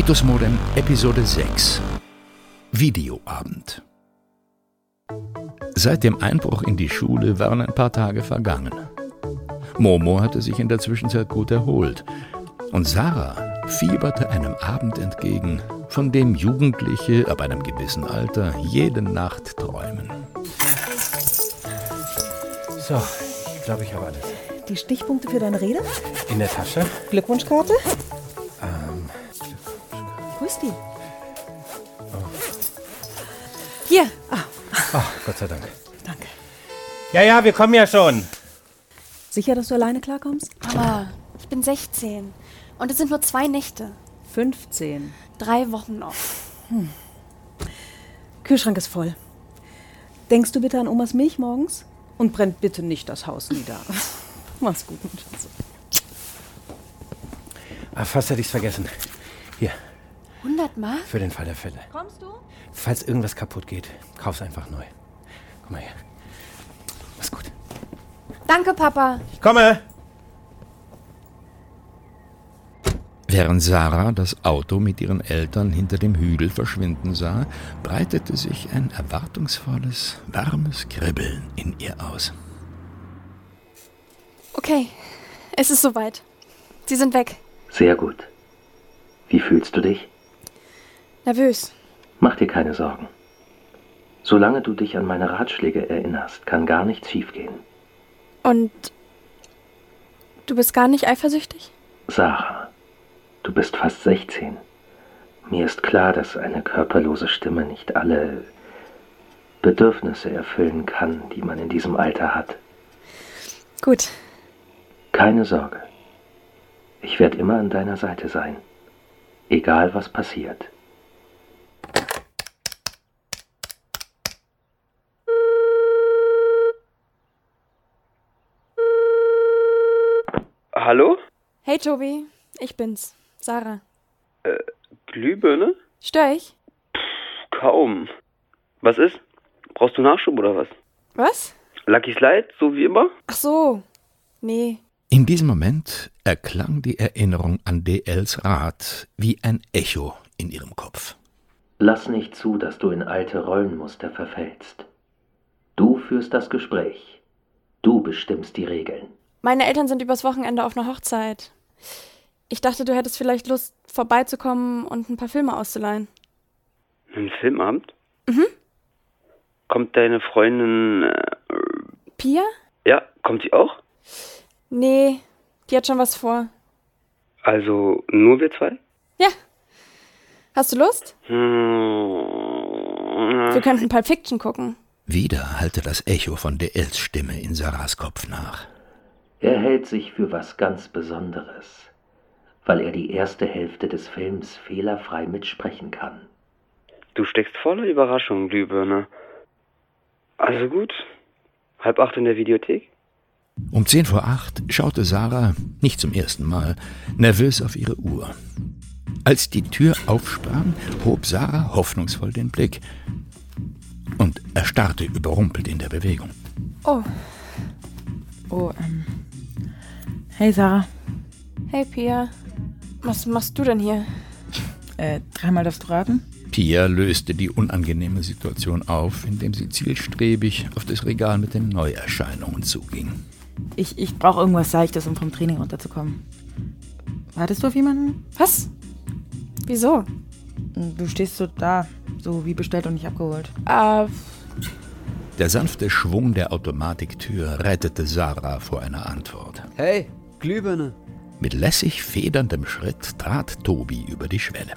Ritus Modem Episode 6 Videoabend Seit dem Einbruch in die Schule waren ein paar Tage vergangen. Momo hatte sich in der Zwischenzeit gut erholt und Sarah fieberte einem Abend entgegen, von dem Jugendliche ab einem gewissen Alter jede Nacht träumen. So, ich glaube, ich habe alles. Die Stichpunkte für deine Rede? In der Tasche? Glückwunschkarte? Ach, Gott sei Dank. Danke. Ja, ja, wir kommen ja schon. Sicher, dass du alleine klarkommst? Mama, ich bin 16. Und es sind nur zwei Nächte. 15. Drei Wochen noch. Kühlschrank ist voll. Denkst du bitte an Omas Milch morgens? Und brennt bitte nicht das Haus nieder. Mach's gut, mein Schatz. Ah, fast hätte ich's vergessen. Hier, 100 Mark? für den Fall der Fälle. Kommst du? Falls irgendwas kaputt geht, kauf's einfach neu. Komm mal her. Mach's gut. Danke, Papa. Ich komme! Während Sarah das Auto mit ihren Eltern hinter dem Hügel verschwinden sah, breitete sich ein erwartungsvolles, warmes Kribbeln in ihr aus. Okay, es ist soweit. Sie sind weg. Sehr gut. Wie fühlst du dich? Nervös. Mach dir keine Sorgen. Solange du dich an meine Ratschläge erinnerst, kann gar nichts schiefgehen. Und du bist gar nicht eifersüchtig? Sarah, du bist fast 16. Mir ist klar, dass eine körperlose Stimme nicht alle Bedürfnisse erfüllen kann, die man in diesem Alter hat. Gut. Keine Sorge. Ich werde immer an deiner Seite sein. Egal was passiert. Hallo? Hey, Tobi. Ich bin's. Sarah. Glühbirne? Stör ich? Kaum. Was ist? Brauchst du Nachschub oder was? Was? Lucky Slide, so wie immer? Ach so. Nee. In diesem Moment erklang die Erinnerung an DLs Rat wie ein Echo in ihrem Kopf. Lass nicht zu, dass du in alte Rollenmuster verfällst. Du führst das Gespräch. Du bestimmst die Regeln. Meine Eltern sind übers Wochenende auf einer Hochzeit. Ich dachte, du hättest vielleicht Lust, vorbeizukommen und ein paar Filme auszuleihen. Ein Filmabend? Mhm. Kommt deine Freundin. Äh, Pia? ja, kommt sie auch? Nee, die hat schon was vor. Also nur wir zwei? Ja. Hast du Lust? Hm, Wir könnten Pulp Fiction gucken. Wieder hallte das Echo von DLs Stimme in Sarahs Kopf nach. Er hält sich für was ganz Besonderes, weil er die erste Hälfte des Films fehlerfrei mitsprechen kann. du steckst voller Überraschung, Glühbirne. Also gut. Halb acht in der Videothek? Um zehn vor acht schaute Sarah, nicht zum ersten Mal, nervös auf ihre Uhr. Als die Tür aufsprang, hob Sarah hoffnungsvoll den Blick und erstarrte überrumpelt in der Bewegung. Oh, Oh, ähm. Hey, Sarah. hey Pia. Was machst du denn hier? Äh, dreimal darfst du raten? Pia löste die unangenehme Situation auf, indem sie zielstrebig auf das Regal mit den Neuerscheinungen zuging. Ich, ich brauche irgendwas Seichtes, um vom Training runterzukommen. Wartest du auf jemanden? Was? Wieso? Du stehst so da, so wie bestellt und nicht abgeholt. Äh, Der sanfte Schwung der Automatiktür rettete Sarah vor einer Antwort. Hey, Glühbirne. Mit lässig federndem Schritt trat Tobi über die Schwelle.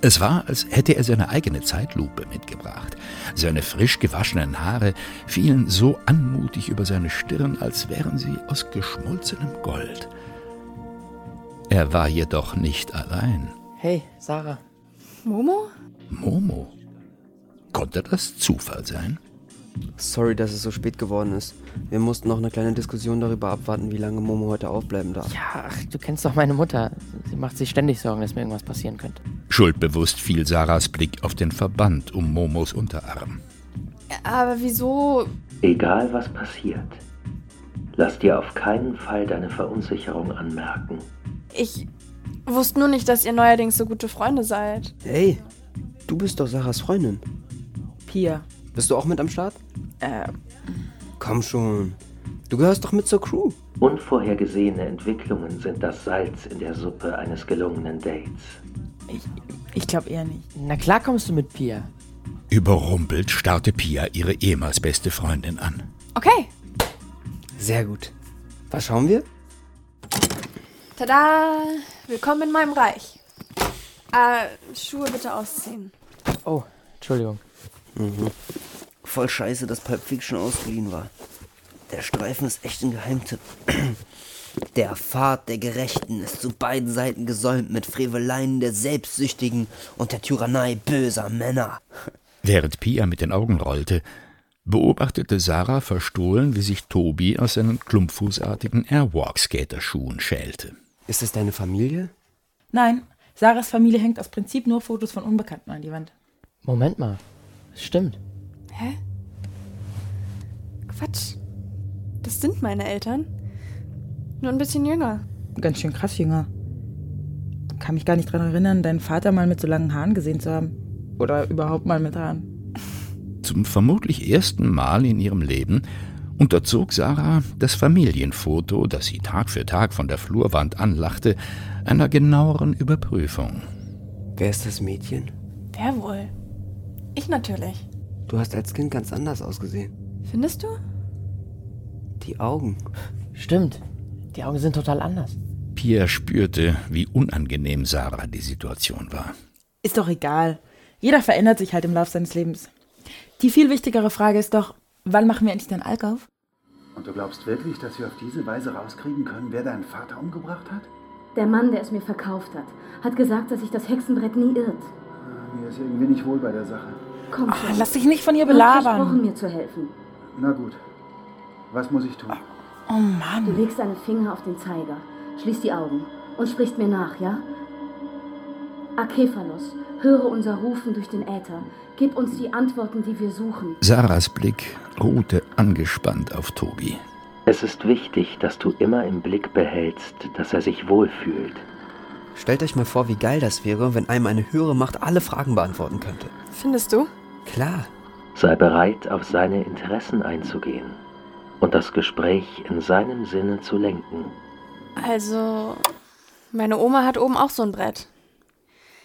Es war, als hätte er seine eigene Zeitlupe mitgebracht. Seine frisch gewaschenen Haare fielen so anmutig über seine Stirn, als wären sie aus geschmolzenem Gold. Er war jedoch nicht allein. Hey, Sarah. Momo? Momo. Konnte das Zufall sein? Sorry, dass es so spät geworden ist. Wir mussten noch eine kleine Diskussion darüber abwarten, wie lange Momo heute aufbleiben darf. Ja, ach, du kennst doch meine Mutter. Sie macht sich ständig Sorgen, dass mir irgendwas passieren könnte. Schuldbewusst fiel Sarahs Blick auf den Verband um Momos Unterarm. Aber wieso? Egal was passiert, lass dir auf keinen Fall deine Verunsicherung anmerken. Ich Wusste nur nicht, dass ihr neuerdings so gute Freunde seid. Hey, du bist doch Sarahs Freundin. Pia. Bist du auch mit am Start? Äh, Komm schon. Du gehörst doch mit zur Crew. Unvorhergesehene Entwicklungen sind das Salz in der Suppe eines gelungenen Dates. ich, ich glaube eher nicht. Na klar kommst du mit Pia. Überrumpelt starrte Pia ihre ehemals beste Freundin an. Okay. Sehr gut. Was schauen wir? Tada! Willkommen in meinem Reich. Äh, Schuhe bitte ausziehen. Oh, Entschuldigung. Voll scheiße, dass Pulp Fiction ausgeliehen war. Der Streifen ist echt ein Geheimtipp. Der Pfad der Gerechten ist zu beiden Seiten gesäumt mit Freveleien der Selbstsüchtigen und der Tyrannei böser Männer. Während Pia mit den Augen rollte, beobachtete Sarah verstohlen, wie sich Tobi aus seinen klumpfußartigen Airwalk-Skaterschuhen schälte. Ist es deine Familie? Nein, Sarahs Familie hängt aus Prinzip nur Fotos von Unbekannten an die Wand. Moment mal. Das stimmt. Hä? Quatsch. Das sind meine Eltern. Nur ein bisschen jünger. Ganz schön krass, Jünger. Kann mich gar nicht dran erinnern, deinen Vater mal mit so langen Haaren gesehen zu haben. Oder überhaupt mal mit Haaren. Zum vermutlich ersten Mal in ihrem Leben unterzog Sarah das Familienfoto, das sie Tag für Tag von der Flurwand anlachte, einer genaueren Überprüfung. Wer ist das Mädchen? Wer wohl? Ich natürlich. Du hast als Kind ganz anders ausgesehen. Findest du? Die Augen. Stimmt. Die Augen sind total anders. Pia spürte, wie unangenehm Sarah die Situation war. Ist doch egal. Jeder verändert sich halt im Laufe seines Lebens. Die viel wichtigere Frage ist doch, wann machen wir endlich den Alk auf? Und du glaubst wirklich, dass wir auf diese Weise rauskriegen können, wer deinen Vater umgebracht hat? Der Mann, der es mir verkauft hat, hat gesagt, dass sich das Hexenbrett nie irrt. Mir ist irgendwie nicht wohl bei der Sache. Komm schon. Lass dich nicht von ihr Du versprochen, belabern. mir zu helfen. Na gut. Was muss ich tun? Oh Mann. Du legst deine Finger auf den Zeiger, schließt die Augen und sprichst mir nach, ja? Akephalos, höre unser Rufen durch den Äther. Gib uns die Antworten, die wir suchen. Sarahs Blick ruhte angespannt auf Tobi. Es ist wichtig, dass du immer im Blick behältst, dass er sich wohlfühlt. Stellt euch mal vor, wie geil das wäre, wenn einem eine höhere Macht alle Fragen beantworten könnte. Findest du? Klar. Sei bereit, auf seine Interessen einzugehen und das Gespräch in seinem Sinne zu lenken. Also, meine Oma hat oben auch so ein Brett.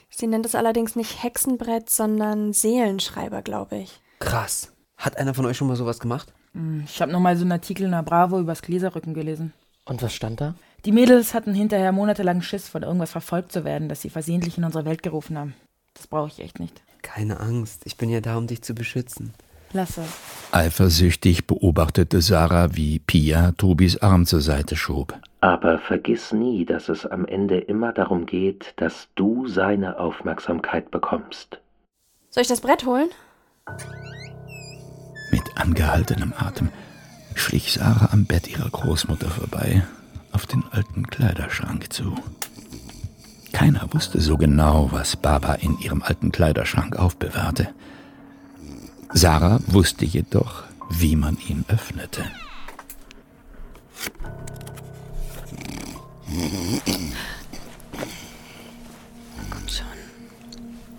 Sie nennt es allerdings nicht Hexenbrett, sondern Seelenschreiber, glaube ich. Krass. Hat einer von euch schon mal sowas gemacht? Hm, Ich habe noch mal so einen Artikel in der Bravo übers Gläserrücken gelesen. Und was stand da? Die Mädels hatten hinterher monatelang Schiss, von irgendwas verfolgt zu werden, das sie versehentlich in unsere Welt gerufen haben. Das brauche ich echt nicht. Keine Angst, ich bin ja da, um dich zu beschützen. Lasse. Eifersüchtig beobachtete Sarah, wie Pia Tobis Arm zur Seite schob. Aber vergiss nie, dass es am Ende immer darum geht, dass du seine Aufmerksamkeit bekommst. Soll ich das Brett holen? Mit angehaltenem Atem schlich Sarah am Bett ihrer Großmutter vorbei, auf den alten Kleiderschrank zu. Keiner wusste so genau, was Baba in ihrem alten Kleiderschrank aufbewahrte. Sarah wusste jedoch, wie man ihn öffnete. Komm schon.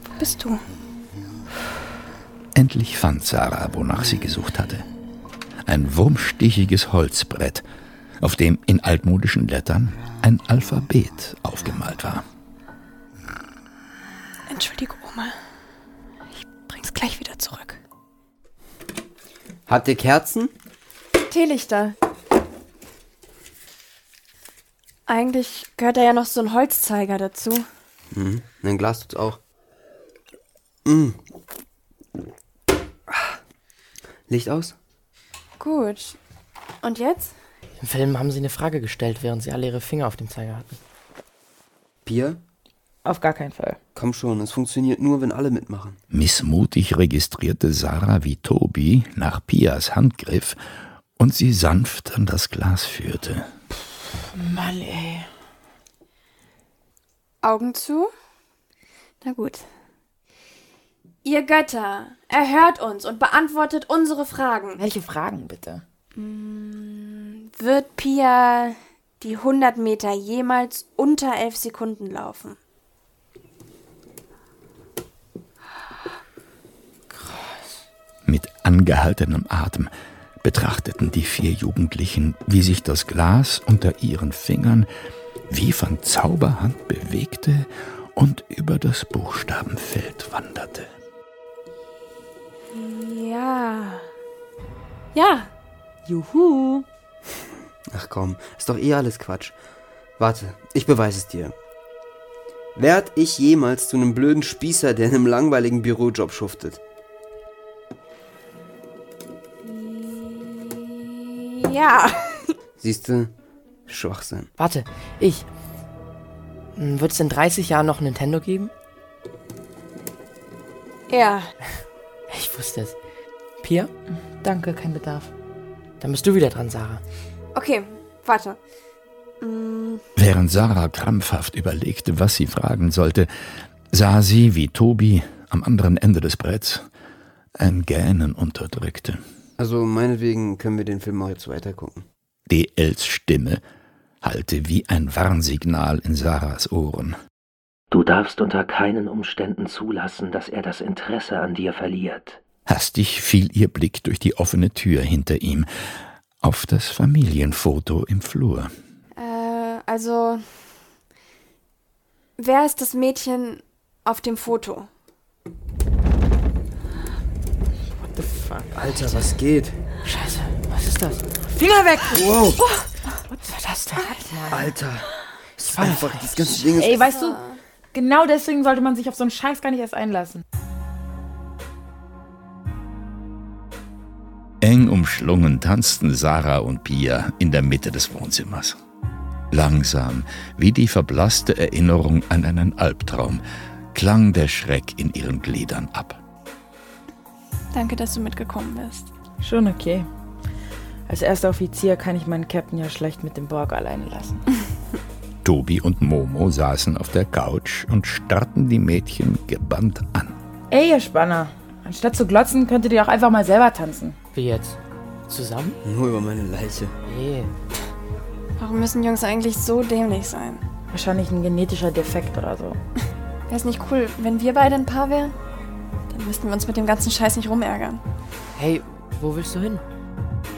Wo bist du? Endlich fand Sarah, wonach sie gesucht hatte. Ein wurmstichiges Holzbrett, auf dem in altmodischen Lettern ein Alphabet aufgemalt war. Entschuldige, Oma. Ich bring's gleich wieder zurück. Habt ihr Kerzen? Teelichter. Eigentlich gehört da ja noch so ein Holzzeiger dazu. Mhm. Ein Glas tut's auch. Mm. Licht aus? Gut. Und jetzt? Im Film haben sie eine Frage gestellt, während sie alle ihre Finger auf dem Zeiger hatten. Bier? Auf gar keinen Fall. Komm schon, es funktioniert nur, wenn alle mitmachen. Missmutig registrierte Sarah, wie Tobi nach Pias Hand griff und sie sanft an das Glas führte. Mann, ey. Augen zu? Na gut. Ihr Götter, erhört uns und beantwortet unsere Fragen. Welche Fragen bitte? Wird Pia die 100 Meter jemals unter 11 Sekunden laufen. Mit angehaltenem Atem betrachteten die vier Jugendlichen, wie sich das Glas unter ihren Fingern wie von Zauberhand bewegte und über das Buchstabenfeld wanderte. Ja. Ja. Juhu. Ach komm, ist doch eh alles Quatsch. Warte, ich beweise es dir. Werd ich jemals zu einem blöden Spießer, der in einem langweiligen Bürojob schuftet? Ja. Siehst du? Schwachsinn. Warte, ich. Hm, Wird es in 30 Jahren noch Nintendo geben? Ja. Ich wusste es. Pia? Danke, kein Bedarf. Dann bist du wieder dran, Sarah. Okay, warte. Mm, Während Sarah krampfhaft überlegte, was sie fragen sollte, sah sie, wie Tobi am anderen Ende des Bretts ein Gähnen unterdrückte. Also meinetwegen können wir den Film auch jetzt weitergucken. DLs Stimme hallte wie ein Warnsignal in Sarahs Ohren. Du darfst unter keinen Umständen zulassen, dass er das Interesse an dir verliert. Hastig fiel ihr Blick durch die offene Tür hinter ihm auf das Familienfoto im Flur. äh, also. Wer ist das Mädchen auf dem Foto? Fuck? Alter, was geht? Scheiße, was ist das? Finger weg! Wow. Was war das denn? Alter. Das ist einfach, das ganze Ding ist... Ey, weißt du, genau deswegen sollte man sich auf so einen Scheiß gar nicht erst einlassen. Eng umschlungen tanzten Sarah und Pia in der Mitte des Wohnzimmers. Langsam, wie die verblasste Erinnerung an einen Albtraum, klang der Schreck in ihren Gliedern ab. Danke, dass du mitgekommen bist. Schon okay. Als erster Offizier kann ich meinen Captain ja schlecht mit dem Borg alleine lassen. Tobi und Momo saßen auf der Couch und starrten die Mädchen gebannt an. Ey, ihr Spanner. Anstatt zu glotzen, könntet ihr auch einfach mal selber tanzen. Wie jetzt? Zusammen? Nur über meine Leiche. Nee. Warum müssen Jungs eigentlich so dämlich sein? Wahrscheinlich ein genetischer Defekt oder so. Wäre es nicht cool, wenn wir beide ein Paar wären? Dann müssten wir uns mit dem ganzen Scheiß nicht rumärgern. Hey, wo willst du hin?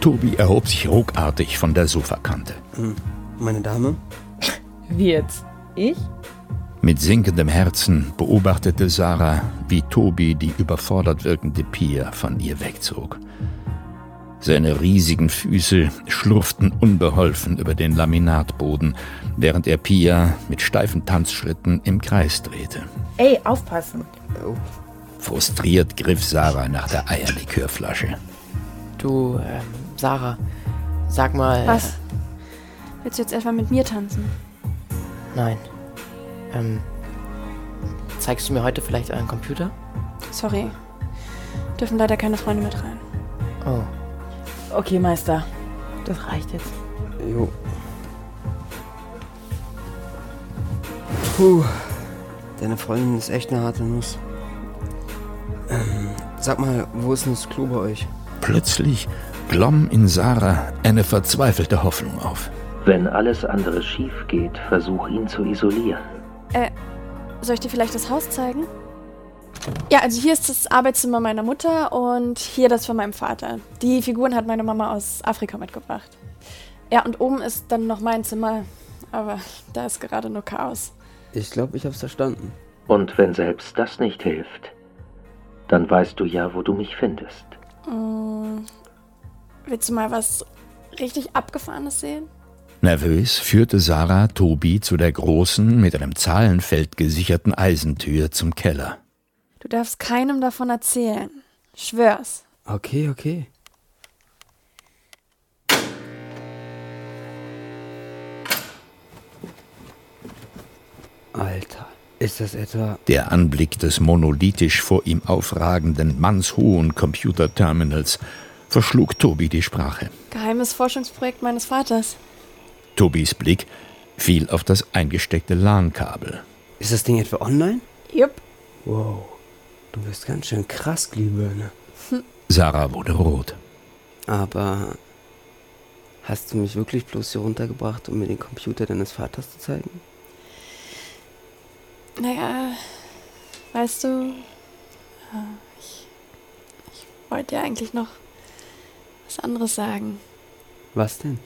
Tobi erhob sich ruckartig von der Sofakante. Hm. Meine Dame? Wie jetzt? Ich? Mit sinkendem Herzen beobachtete Sarah, wie Tobi die überfordert wirkende Pia von ihr wegzog. Seine riesigen Füße schlurften unbeholfen über den Laminatboden, während er Pia mit steifen Tanzschritten im Kreis drehte. Ey, aufpassen. Oh. Frustriert griff Sarah nach der Eierlikörflasche. Du, ähm, Sarah, sag mal. Was? Willst du jetzt etwa mit mir tanzen? Nein. Ähm, zeigst du mir heute vielleicht euren Computer? Sorry. Dürfen leider keine Freunde mit rein. Oh. Okay, Meister. Das reicht jetzt. Jo. Puh. Deine Freundin ist echt eine harte Nuss. Sag mal, wo ist denn das Klo bei euch? Plötzlich glomm in Sarah eine verzweifelte Hoffnung auf. Wenn alles andere schief geht, versuch ihn zu isolieren. Äh, soll ich dir vielleicht das Haus zeigen? Ja, also hier ist das Arbeitszimmer meiner Mutter und hier das von meinem Vater. Die Figuren hat meine Mama aus Afrika mitgebracht. Ja, und oben ist dann noch mein Zimmer, aber da ist gerade nur Chaos. Ich glaube, ich hab's verstanden. Und wenn selbst das nicht hilft, dann weißt du ja, wo du mich findest. Mm, willst du mal was richtig Abgefahrenes sehen? Nervös führte Sarah Tobi zu der großen, mit einem Zahlenfeld gesicherten Eisentür zum Keller. Du darfst keinem davon erzählen. Schwör's. Okay, okay. Der Anblick des monolithisch vor ihm aufragenden, mannshohen Computerterminals verschlug Tobi die Sprache. Geheimes Forschungsprojekt meines Vaters. Tobis Blick fiel auf das eingesteckte LAN-Kabel. Ist das Ding etwa online? Jupp. Wow, du bist ganz schön krass, Glühbirne. Sarah wurde rot. Aber Hast du mich wirklich bloß hier runtergebracht, um mir den Computer deines Vaters zu zeigen? Naja, weißt du, ich, ich wollte dir eigentlich noch was anderes sagen. Was denn?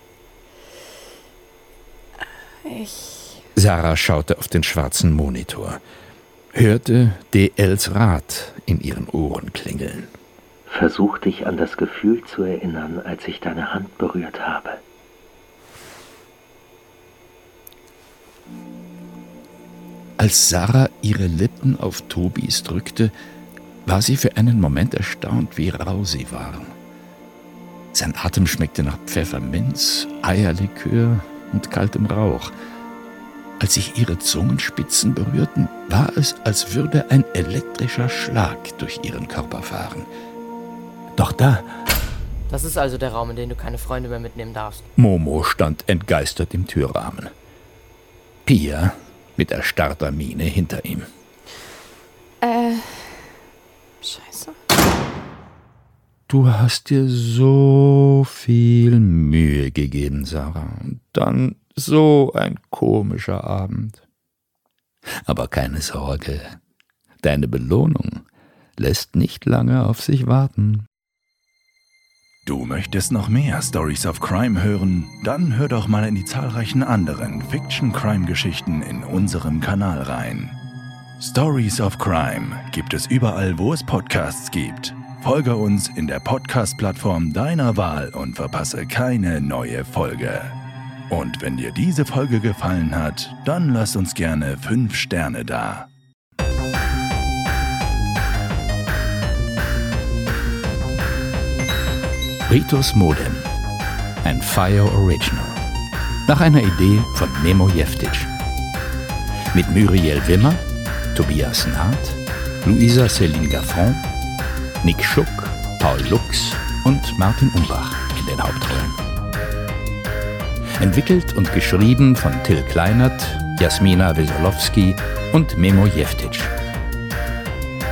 Ich. Sarah schaute auf den schwarzen Monitor, hörte DLs Rat in ihren Ohren klingeln. Versuch dich an das Gefühl zu erinnern, als ich deine Hand berührt habe. Als Sarah ihre Lippen auf Tobis drückte, war sie für einen Moment erstaunt, wie rau sie waren. Sein Atem schmeckte nach Pfefferminz, Eierlikör und kaltem Rauch. Als sich ihre Zungenspitzen berührten, war es, als würde ein elektrischer Schlag durch ihren Körper fahren. Doch da. Das ist also der Raum, in den du keine Freunde mehr mitnehmen darfst. Momo stand entgeistert im Türrahmen. Pia mit erstarrter Miene hinter ihm. Äh. Scheiße. Du hast dir so viel Mühe gegeben, Sarah. Und dann so ein komischer Abend. Aber keine Sorge. Deine Belohnung lässt nicht lange auf sich warten. Du möchtest noch mehr Stories of Crime hören? Dann hör doch mal in die zahlreichen anderen Fiction-Crime-Geschichten in unserem Kanal rein. Stories of Crime gibt es überall, wo es Podcasts gibt. Folge uns in der Podcast-Plattform deiner Wahl und verpasse keine neue Folge. Und wenn dir diese Folge gefallen hat, dann lass uns gerne 5 Sterne da. Ritus Modem. Ein Fire Original. Nach einer Idee von Memo Jeftic. Mit Muriel Wimmer, Tobias Naht, Luisa Céline Gaffron, Nick Schuck, Paul Lux und Martin Umbach in den Hauptrollen. Entwickelt und geschrieben von Till Kleinert, Jasmina Wesolowski und Memo Jeftic.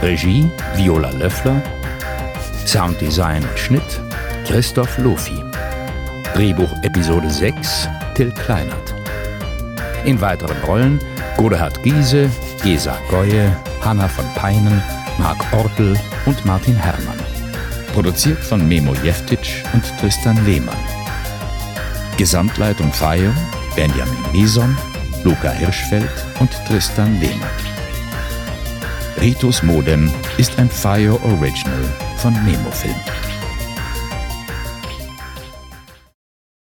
Regie Viola Löffler. Sounddesign und Schnitt Christoph Lofi. Drehbuch Episode 6 Till Kleinert. In weiteren Rollen Godehard Giese, Gesa Goye, Hanna von Peinen, Marc Ortel und Martin Herrmann. Produziert von Memo Jeftic und Tristan Lehmann. Gesamtleitung Feier Benjamin Mison, Luca Hirschfeld und Tristan Lehmann. Ritus Modem ist ein Fire Original von Memo Film.